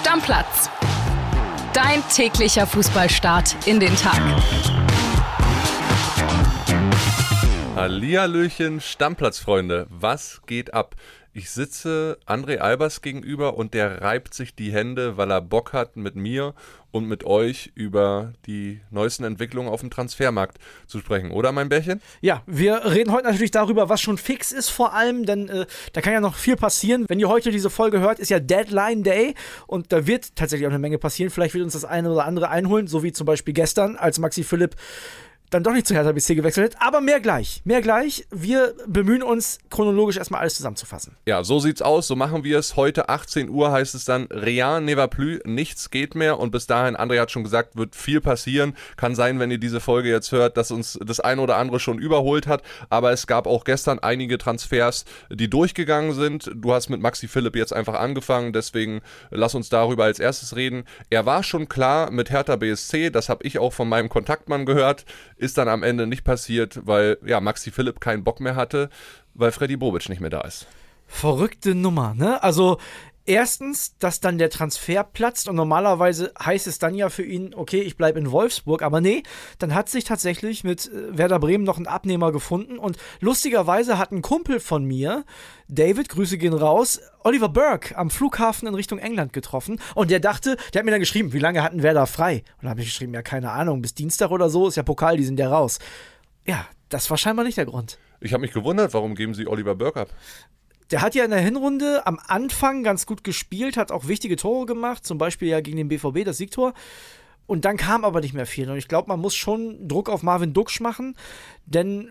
Stammplatz. Dein täglicher Fußballstart in den Tag. Hallihallöchen, Stammplatzfreunde. Was geht ab? Ich sitze André Albers gegenüber und der reibt sich die Hände, weil er Bock hat, mit mir und mit euch über die neuesten Entwicklungen auf dem Transfermarkt zu sprechen, oder mein Bärchen? Ja, wir reden heute natürlich darüber, was schon fix ist vor allem, denn äh, da kann ja noch viel passieren. Wenn ihr heute diese Folge hört, ist ja Deadline Day und da wird tatsächlich auch eine Menge passieren. Vielleicht wird uns das eine oder andere einholen, so wie zum Beispiel gestern, als Maxi Philipp dann doch nicht zu Hertha BC gewechselt hat. Aber mehr gleich. Mehr gleich. Wir bemühen uns, chronologisch erstmal alles zusammenzufassen. Ja, so sieht's aus. So machen wir es. Heute 18 Uhr heißt es dann Rien ne va plus. Nichts geht mehr. Und bis dahin, André hat schon gesagt, wird viel passieren. Kann sein, wenn ihr diese Folge jetzt hört, dass uns das eine oder andere schon überholt hat. Aber es gab auch gestern einige Transfers, die durchgegangen sind. Du hast mit Maxi Philipp jetzt einfach angefangen. Deswegen lass uns darüber als erstes reden. Er war schon klar mit Hertha BSC. Das habe ich auch von meinem Kontaktmann gehört ist dann am Ende nicht passiert, weil ja Maxi Philipp keinen Bock mehr hatte, weil Freddy Bobic nicht mehr da ist. Verrückte Nummer, ne? Also Erstens, dass dann der Transfer platzt und normalerweise heißt es dann ja für ihn, okay, ich bleibe in Wolfsburg, aber nee, dann hat sich tatsächlich mit äh, Werder Bremen noch ein Abnehmer gefunden und lustigerweise hat ein Kumpel von mir, David, Grüße gehen raus, Oliver Burke am Flughafen in Richtung England getroffen und der dachte, der hat mir dann geschrieben, wie lange hatten Werder frei? Und da habe ich geschrieben, ja, keine Ahnung, bis Dienstag oder so ist ja Pokal, die sind ja raus. Ja, das war scheinbar nicht der Grund. Ich habe mich gewundert, warum geben sie Oliver Burke ab? Der hat ja in der Hinrunde am Anfang ganz gut gespielt, hat auch wichtige Tore gemacht, zum Beispiel ja gegen den BVB, das Siegtor. Und dann kam aber nicht mehr viel. Und ich glaube, man muss schon Druck auf Marvin Duksch machen, denn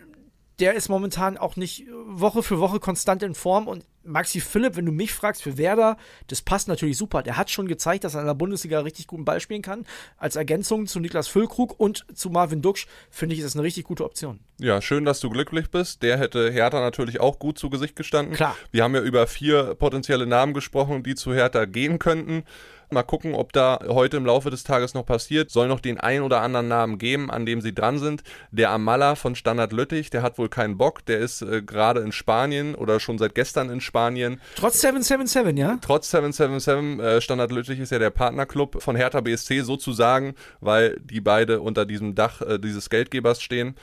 der ist momentan auch nicht Woche für Woche konstant in Form und Maxi Philipp, wenn du mich fragst, für Werder, das passt natürlich super. Der hat schon gezeigt, dass er in der Bundesliga richtig guten Ball spielen kann. Als Ergänzung zu Niklas Füllkrug und zu Marvin Duksch finde ich, ist das eine richtig gute Option. Ja, schön, dass du glücklich bist. Der hätte Hertha natürlich auch gut zu Gesicht gestanden. Klar. Wir haben ja über vier potenzielle Namen gesprochen, die zu Hertha gehen könnten. Mal gucken, ob da heute im Laufe des Tages noch passiert. Soll noch den ein oder anderen Namen geben, an dem sie dran sind. Der Amala von Standard Lüttich, der hat wohl keinen Bock. Der ist äh, gerade in Spanien oder schon seit gestern in Spanien. Trotz 777, ja? Trotz 777. Äh, Standard Lüttich ist ja der Partnerclub von Hertha BSC sozusagen, weil die beide unter diesem Dach äh, dieses Geldgebers stehen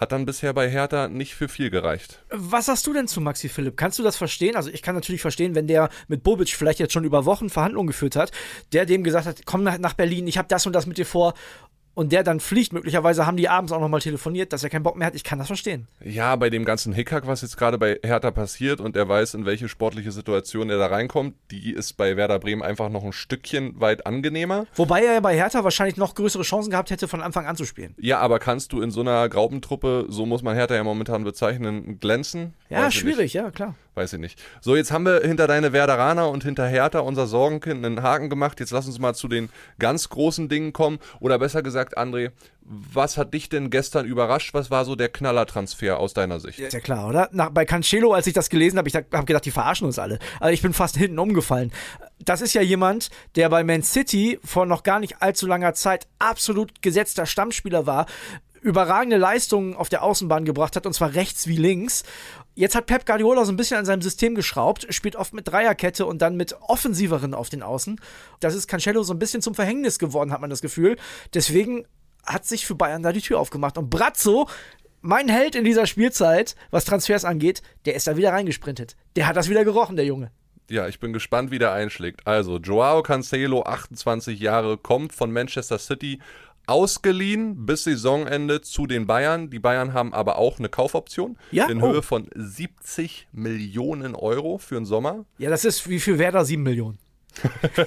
hat dann bisher bei Hertha nicht für viel gereicht. Was hast du denn zu Maxi Philipp? Kannst du das verstehen? Also ich kann natürlich verstehen, wenn der mit Bobic vielleicht jetzt schon über Wochen Verhandlungen geführt hat, der dem gesagt hat, komm nach, nach Berlin, ich habe das und das mit dir vor und der dann fliegt, möglicherweise haben die abends auch nochmal telefoniert, dass er keinen Bock mehr hat. Ich kann das verstehen. Ja, bei dem ganzen Hickhack, was jetzt gerade bei Hertha passiert und er weiß, in welche sportliche Situation er da reinkommt, die ist bei Werder Bremen einfach noch ein Stückchen weit angenehmer. Wobei er ja bei Hertha wahrscheinlich noch größere Chancen gehabt hätte, von Anfang an zu spielen. Ja, aber kannst du in so einer Graubentruppe, so muss man Hertha ja momentan bezeichnen, glänzen? Ja, weiß schwierig, ja, klar. Weiß ich nicht. So, jetzt haben wir hinter deine Werderaner und hinter Hertha unser Sorgenkind einen Haken gemacht. Jetzt lass uns mal zu den ganz großen Dingen kommen. Oder besser gesagt, André, was hat dich denn gestern überrascht? Was war so der Knallertransfer aus deiner Sicht? Ist ja klar, oder? Nach, bei Cancelo, als ich das gelesen habe, ich habe gedacht, die verarschen uns alle. Also ich bin fast hinten umgefallen. Das ist ja jemand, der bei Man City vor noch gar nicht allzu langer Zeit absolut gesetzter Stammspieler war überragende Leistungen auf der Außenbahn gebracht hat, und zwar rechts wie links. Jetzt hat Pep Guardiola so ein bisschen an seinem System geschraubt, spielt oft mit Dreierkette und dann mit offensiveren auf den Außen. Das ist Cancelo so ein bisschen zum Verhängnis geworden, hat man das Gefühl. Deswegen hat sich für Bayern da die Tür aufgemacht. Und Brazzo, mein Held in dieser Spielzeit, was Transfers angeht, der ist da wieder reingesprintet. Der hat das wieder gerochen, der Junge. Ja, ich bin gespannt, wie der einschlägt. Also, Joao Cancelo, 28 Jahre, kommt von Manchester City, ausgeliehen bis Saisonende zu den Bayern. Die Bayern haben aber auch eine Kaufoption ja? in Höhe oh. von 70 Millionen Euro für den Sommer. Ja, das ist wie viel Werder 7 Millionen.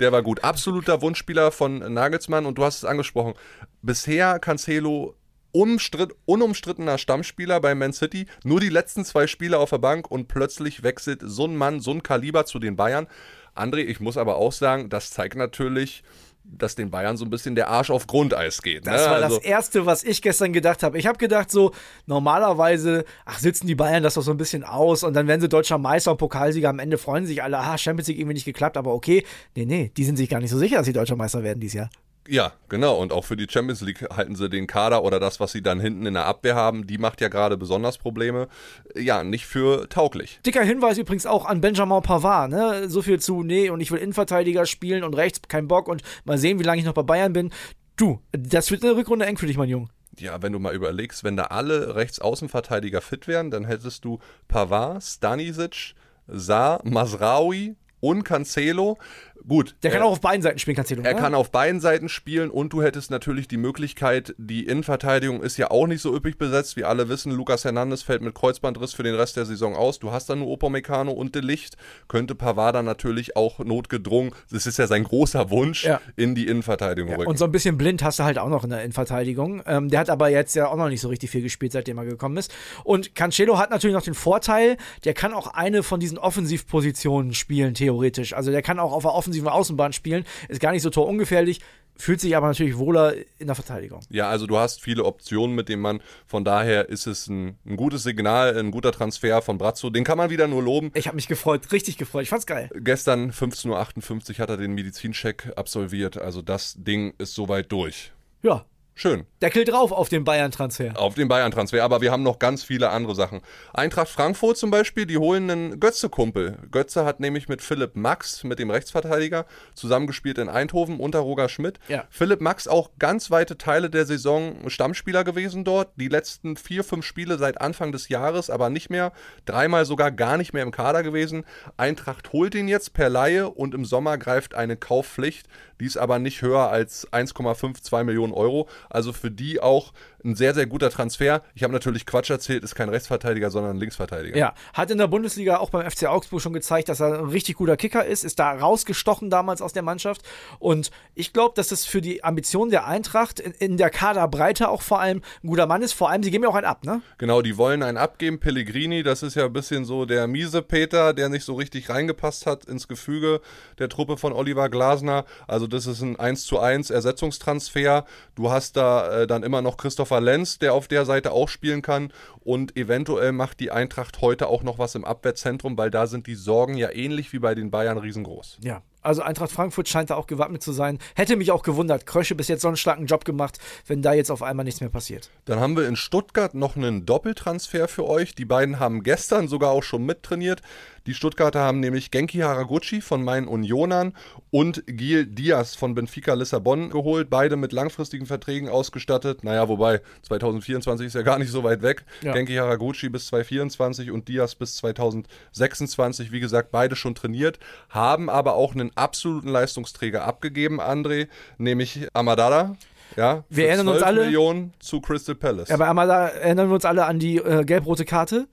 der war gut. Absoluter Wunschspieler von Nagelsmann und du hast es angesprochen. Bisher Cancelo umstritt, unumstrittener Stammspieler bei Man City, nur die letzten zwei Spiele auf der Bank und plötzlich wechselt so ein Mann, so ein Kaliber zu den Bayern. André, ich muss aber auch sagen, das zeigt natürlich, dass den Bayern so ein bisschen der Arsch auf Grundeis geht. Ne? Das war also das Erste, was ich gestern gedacht habe. Ich habe gedacht, so normalerweise, ach, sitzen die Bayern das doch so ein bisschen aus und dann werden sie deutscher Meister und Pokalsieger. Am Ende freuen sich alle, ah, Champions League irgendwie nicht geklappt, aber okay. Nee, nee, die sind sich gar nicht so sicher, dass sie deutscher Meister werden dieses Jahr. Ja, genau. Und auch für die Champions League halten sie den Kader oder das, was sie dann hinten in der Abwehr haben, die macht ja gerade besonders Probleme. Ja, nicht für tauglich. Dicker Hinweis übrigens auch an Benjamin Pavard. Ne? So viel zu, nee, und ich will Innenverteidiger spielen und rechts kein Bock und mal sehen, wie lange ich noch bei Bayern bin. Du, das wird eine Rückrunde eng für dich, mein Junge. Ja, wenn du mal überlegst, wenn da alle Rechtsaußenverteidiger fit wären, dann hättest du Pavard, Stanisic, Saar, Masraoui und Cancelo. Gut. Der kann äh, auch auf beiden Seiten spielen, Cancelo. Er ne? kann auf beiden Seiten spielen und du hättest natürlich die Möglichkeit, die Innenverteidigung ist ja auch nicht so üppig besetzt, wie alle wissen. Lukas Hernandez fällt mit Kreuzbandriss für den Rest der Saison aus. Du hast dann nur Upamecano und De Licht. Könnte Pavard dann natürlich auch notgedrungen, das ist ja sein großer Wunsch, Ja. in die Innenverteidigung rücken. Und so ein bisschen blind hast du halt auch noch in der Innenverteidigung. Ähm, der hat aber jetzt ja auch noch nicht so richtig viel gespielt, seitdem er gekommen ist. Und Cancelo hat natürlich noch den Vorteil, der kann auch eine von diesen Offensivpositionen spielen, theoretisch. Also der kann auch auf der offensiven Außenbahn spielen, ist gar nicht so torungefährlich, fühlt sich aber natürlich wohler in der Verteidigung. Ja, also du hast viele Optionen mit dem Mann. Von daher ist es ein, ein gutes Signal, ein guter Transfer von Brazzo. Den kann man wieder nur loben. Ich habe mich gefreut, richtig gefreut. Ich fand's geil. Gestern 15.58 Uhr hat er den Medizincheck absolviert. Also das Ding ist soweit durch. Ja, Schön. Deckel drauf auf den Bayern-Transfer. Auf den Bayern-Transfer, aber wir haben noch ganz viele andere Sachen. Eintracht Frankfurt zum Beispiel, die holen einen Götze-Kumpel. Götze hat nämlich mit Philipp Max, mit dem Rechtsverteidiger, zusammengespielt in Eindhoven unter Roger Schmidt. Ja. Philipp Max auch ganz weite Teile der Saison Stammspieler gewesen dort. Die letzten vier, fünf Spiele seit Anfang des Jahres, aber nicht mehr. Dreimal sogar gar nicht mehr im Kader gewesen. Eintracht holt ihn jetzt per Laie und im Sommer greift eine Kaufpflicht. Die ist aber nicht höher als 1,52 Millionen Euro. Also für die auch ein sehr, sehr guter Transfer. Ich habe natürlich Quatsch erzählt, ist kein Rechtsverteidiger, sondern ein Linksverteidiger. Ja, hat in der Bundesliga auch beim FC Augsburg schon gezeigt, dass er ein richtig guter Kicker ist, ist da rausgestochen damals aus der Mannschaft. Und ich glaube, dass es für die Ambitionen der Eintracht in, in der Kaderbreite auch vor allem ein guter Mann ist. Vor allem, sie geben ja auch einen ab, ne? Genau, die wollen einen abgeben. Pellegrini, das ist ja ein bisschen so der miese Peter, der nicht so richtig reingepasst hat ins Gefüge der Truppe von Oliver Glasner. Also das ist ein 1 zu 1 Ersetzungstransfer. Du hast da äh, dann immer noch Christopher Lenz, der auf der Seite auch spielen kann. Und eventuell macht die Eintracht heute auch noch was im Abwehrzentrum, weil da sind die Sorgen ja ähnlich wie bei den Bayern riesengroß. Ja. Also Eintracht Frankfurt scheint da auch gewappnet zu sein. Hätte mich auch gewundert. Krösche bis jetzt so einen starken Job gemacht, wenn da jetzt auf einmal nichts mehr passiert. Dann haben wir in Stuttgart noch einen Doppeltransfer für euch. Die beiden haben gestern sogar auch schon mittrainiert. Die Stuttgarter haben nämlich Genki Haraguchi von meinen Unionern und Gil Diaz von Benfica Lissabon geholt. Beide mit langfristigen Verträgen ausgestattet. Naja, wobei 2024 ist ja gar nicht so weit weg. Ja. Genki Haraguchi bis 2024 und Diaz bis 2026. Wie gesagt, beide schon trainiert, haben aber auch einen absoluten Leistungsträger abgegeben, André, nämlich Amadada. Ja, Wir erinnern uns 12 alle- Millionen zu Crystal Palace. Aber einmal da erinnern wir uns alle an die äh, gelb-rote Karte.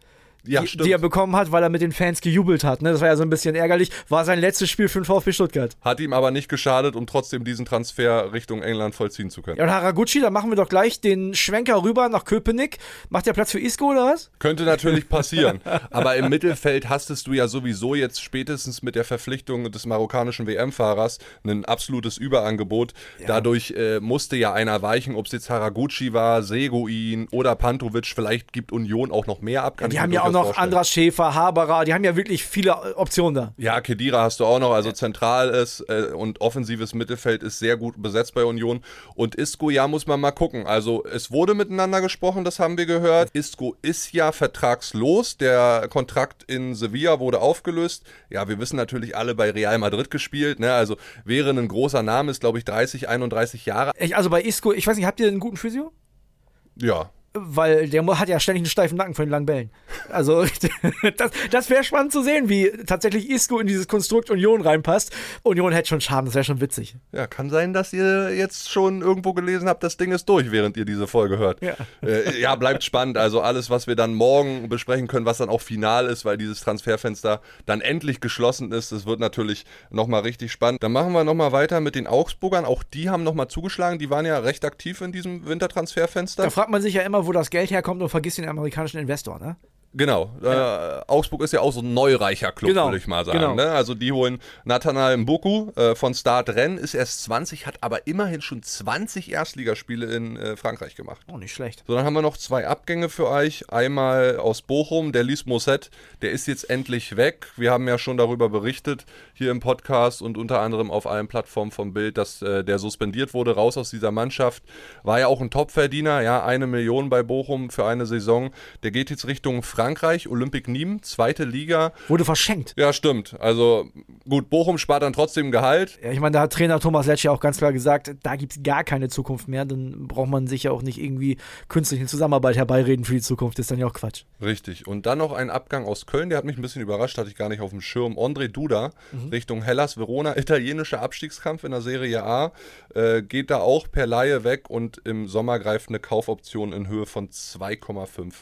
Ja, die, die er bekommen hat, weil er mit den Fans gejubelt hat. Ne? Das war ja so ein bisschen ärgerlich. War sein letztes Spiel für den VfB Stuttgart. Hat ihm aber nicht geschadet, um trotzdem diesen Transfer Richtung England vollziehen zu können. Ja, und Haraguchi, da machen wir doch gleich den Schwenker rüber nach Köpenick. Macht der Platz für Isco oder was? Könnte natürlich passieren. aber im Mittelfeld hastest du ja sowieso jetzt spätestens mit der Verpflichtung des marokkanischen WM-Fahrers ein absolutes Überangebot. Dadurch äh, musste ja einer weichen, ob es jetzt Haraguchi war, Seguin oder Pantovic. Vielleicht gibt Union auch noch mehr ab. Kann Die ich mir haben ja auch durchaus noch vorstellen. Andras Schäfer, Haberer, die haben ja wirklich viele Optionen da. Ja, Kedira hast du auch noch, also zentral ist äh, und offensives Mittelfeld ist sehr gut besetzt bei Union. Und Isco, ja, muss man mal gucken. Also es wurde miteinander gesprochen, das haben wir gehört. Isco ist ja vertragslos, der Kontrakt in Sevilla wurde aufgelöst. Ja, wir wissen natürlich alle bei Real Madrid gespielt, ne? Also wäre ein großer Name, ist glaube ich 30, 31 Jahre. Ich, also bei Isco, ich weiß nicht, habt ihr einen guten Physio? Ja, Weil der hat ja ständig einen steifen Nacken von den langen Bällen. Also, das, das wäre spannend zu sehen, wie tatsächlich Isco in dieses Konstrukt Union reinpasst. Union hätte schon Charme, das wäre schon witzig. Ja, kann sein, dass ihr jetzt schon irgendwo gelesen habt, das Ding ist durch, während ihr diese Folge hört. Ja. Äh, ja, bleibt spannend. Also alles, was wir dann morgen besprechen können, was dann auch final ist, weil dieses Transferfenster dann endlich geschlossen ist, das wird natürlich nochmal richtig spannend. Dann machen wir nochmal weiter mit den Augsburgern. Auch die haben nochmal zugeschlagen. Die waren ja recht aktiv in diesem Wintertransferfenster. Da fragt man sich ja immer, wo das Geld herkommt und vergisst den amerikanischen Investor, ne? Genau. Äh, Augsburg ist ja auch so ein neureicher Club, Genau, würde ich mal sagen. genau. Ne? Also die holen Nathanael Mbuku äh, von Start Rennes, ist erst 20, hat aber immerhin schon 20 Erstligaspiele in äh, Frankreich gemacht. Oh, nicht schlecht. So, dann haben wir noch zwei Abgänge für euch. Einmal aus Bochum, der Lies Mosset, der ist jetzt endlich weg. Wir haben ja schon darüber berichtet hier im Podcast und unter anderem auf allen Plattformen vom Bild, dass äh, der suspendiert wurde, raus aus dieser Mannschaft. War ja auch ein Topverdiener, ja, eine Million bei Bochum für eine Saison. Der geht jetzt Richtung Frankreich, Olympique Nîmes, zweite Liga. Wurde verschenkt. Ja, stimmt. Also gut, Bochum spart dann trotzdem Gehalt. Ja, ich meine, da hat Trainer Thomas Letsch ja auch ganz klar gesagt, da gibt es gar keine Zukunft mehr. Dann braucht man sich ja auch nicht irgendwie künstlich in Zusammenarbeit herbeireden für die Zukunft. Das ist dann ja auch Quatsch. Richtig. Und dann noch ein Abgang aus Köln, der hat mich ein bisschen überrascht, hatte ich gar nicht auf dem Schirm. André Duda Richtung Hellas Verona, italienischer Abstiegskampf in der Serie A, äh, geht da auch per Laie weg und im Sommer greift eine Kaufoption in Höhe von 2,5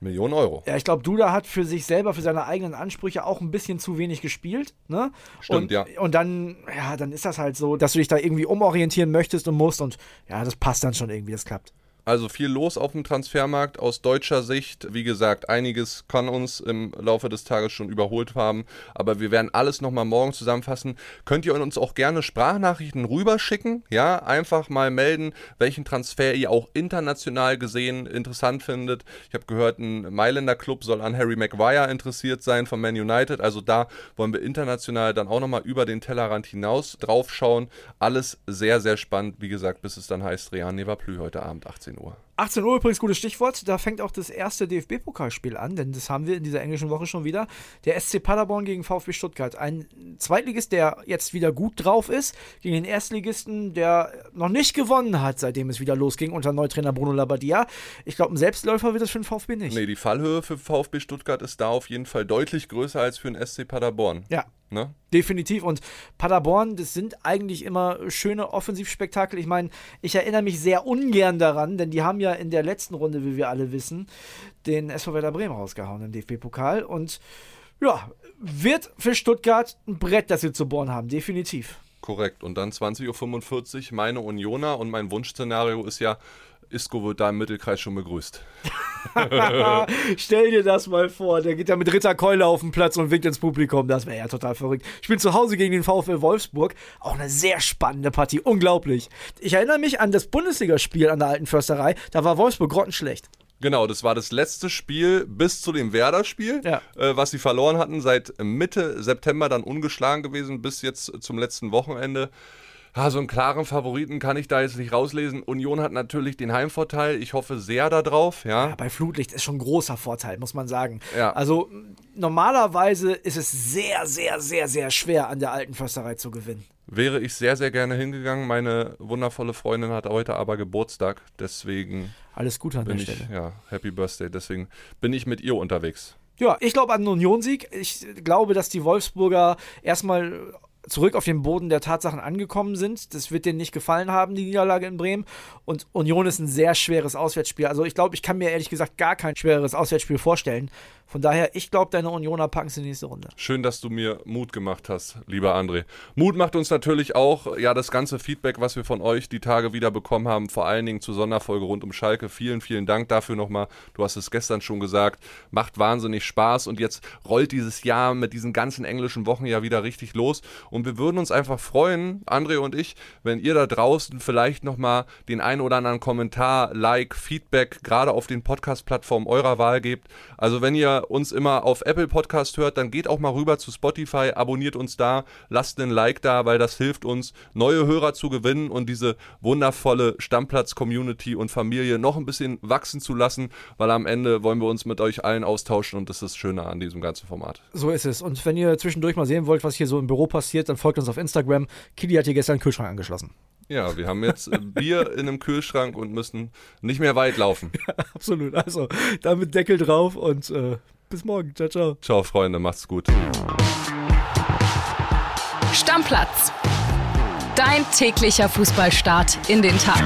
Millionen Euro. Ja, ich glaube, Duda hat für sich selber, für seine eigenen Ansprüche auch ein bisschen zu wenig gespielt. Ne? Stimmt, und, ja. Und dann, ja, dann ist das halt so, dass du dich da irgendwie umorientieren möchtest und musst. Und ja, das passt dann schon irgendwie, das klappt. Also viel los auf dem Transfermarkt aus deutscher Sicht. Wie gesagt, einiges kann uns im Laufe des Tages schon überholt haben, aber wir werden alles nochmal morgen zusammenfassen. Könnt ihr uns auch gerne Sprachnachrichten rüberschicken? Ja, einfach mal melden, welchen Transfer ihr auch international gesehen interessant findet. Ich habe gehört, ein Mailänder Club soll an Harry Maguire interessiert sein von Man United. Also da wollen wir international dann auch nochmal über den Tellerrand hinaus draufschauen. Alles sehr, sehr spannend. Wie gesagt, bis es dann heißt Real Neverplü heute Abend 18 Uhr. 18 Uhr übrigens gutes Stichwort. Da fängt auch das erste DFB-Pokalspiel an, denn das haben wir in dieser englischen Woche schon wieder. Der SC Paderborn gegen VfB Stuttgart. Ein Zweitligist, der jetzt wieder gut drauf ist, gegen den Erstligisten, der noch nicht gewonnen hat, seitdem es wieder losging unter Neutrainer Bruno Labbadia. Ich glaube, ein Selbstläufer wird das für den VfB nicht. Nee, die Fallhöhe für VfB Stuttgart ist da auf jeden Fall deutlich größer als für den SC Paderborn. Ja, Ne? Definitiv. Und Paderborn, das sind eigentlich immer schöne Offensivspektakel. Ich meine, ich erinnere mich sehr ungern daran, denn die haben ja in der letzten Runde, wie wir alle wissen, den SV Werder Bremen rausgehauen im DFB-Pokal. Und ja, wird für Stuttgart ein Brett, das sie zu bohren haben. Definitiv. Korrekt. Und dann 20.45 Uhr meine Unioner und mein Wunschszenario ist ja, Isco wird da im Mittelkreis schon begrüßt. Stell dir das mal vor, der geht ja mit Ritterkeule auf den Platz und winkt ins Publikum. Das wäre ja total verrückt. Ich bin zu Hause gegen den VfL Wolfsburg. Auch eine sehr spannende Partie. Unglaublich. Ich erinnere mich an das Bundesligaspiel an der alten Försterei. Da war Wolfsburg grottenschlecht. Genau, das war das letzte Spiel bis zu dem Werder-Spiel, Ja. äh, was sie verloren hatten, seit Mitte September dann ungeschlagen gewesen, bis jetzt zum letzten Wochenende. Ja, so einen klaren Favoriten kann ich da jetzt nicht rauslesen. Union hat natürlich den Heimvorteil. Ich hoffe sehr darauf, ja. Ja, bei Flutlicht ist schon ein großer Vorteil, muss man sagen. Ja. Also normalerweise ist es sehr, sehr, sehr, sehr schwer an der alten Försterei zu gewinnen. Wäre ich sehr, sehr gerne hingegangen. Meine wundervolle Freundin hat heute aber Geburtstag. Deswegen Alles Gute an bin der ich, Stelle. ja, Happy Birthday. Deswegen bin ich mit ihr unterwegs. Ja, ich glaube an einen Unionsieg. Ich glaube, dass die Wolfsburger erstmal zurück auf den Boden der Tatsachen angekommen sind. Das wird denen nicht gefallen haben, die Niederlage in Bremen. Und Union ist ein sehr schweres Auswärtsspiel. Also ich glaube, ich kann mir ehrlich gesagt gar kein schwereres Auswärtsspiel vorstellen. Von daher, ich glaube, deine Unioner packen es in die nächste Runde. Schön, dass du mir Mut gemacht hast, lieber André. Mut macht uns natürlich auch, ja, das ganze Feedback, was wir von euch die Tage wieder bekommen haben, vor allen Dingen zur Sonderfolge rund um Schalke. Vielen, vielen Dank dafür nochmal. Du hast es gestern schon gesagt. Macht wahnsinnig Spaß und jetzt rollt dieses Jahr mit diesen ganzen englischen Wochen ja wieder richtig los. Und wir würden uns einfach freuen, André und ich, wenn ihr da draußen vielleicht nochmal den einen oder anderen Kommentar, Like, Feedback, gerade auf den Podcast-Plattformen eurer Wahl gebt. Also wenn ihr uns immer auf Apple Podcast hört, dann geht auch mal rüber zu Spotify, abonniert uns da, lasst einen Like da, weil das hilft uns, neue Hörer zu gewinnen und diese wundervolle Stammplatz-Community und Familie noch ein bisschen wachsen zu lassen, weil am Ende wollen wir uns mit euch allen austauschen und das ist das Schöne an diesem ganzen Format. So ist es. Und wenn ihr zwischendurch mal sehen wollt, was hier so im Büro passiert, dann folgt uns auf Instagram. Kili hat hier gestern einen Kühlschrank angeschlossen. Ja, wir haben jetzt äh, Bier in einem Kühlschrank und müssen nicht mehr weit laufen. Absolut. Also, damit Deckel drauf und äh, bis morgen. Ciao, ciao. Ciao, Freunde, macht's gut. Stammplatz. Dein täglicher Fußballstart in den Tag.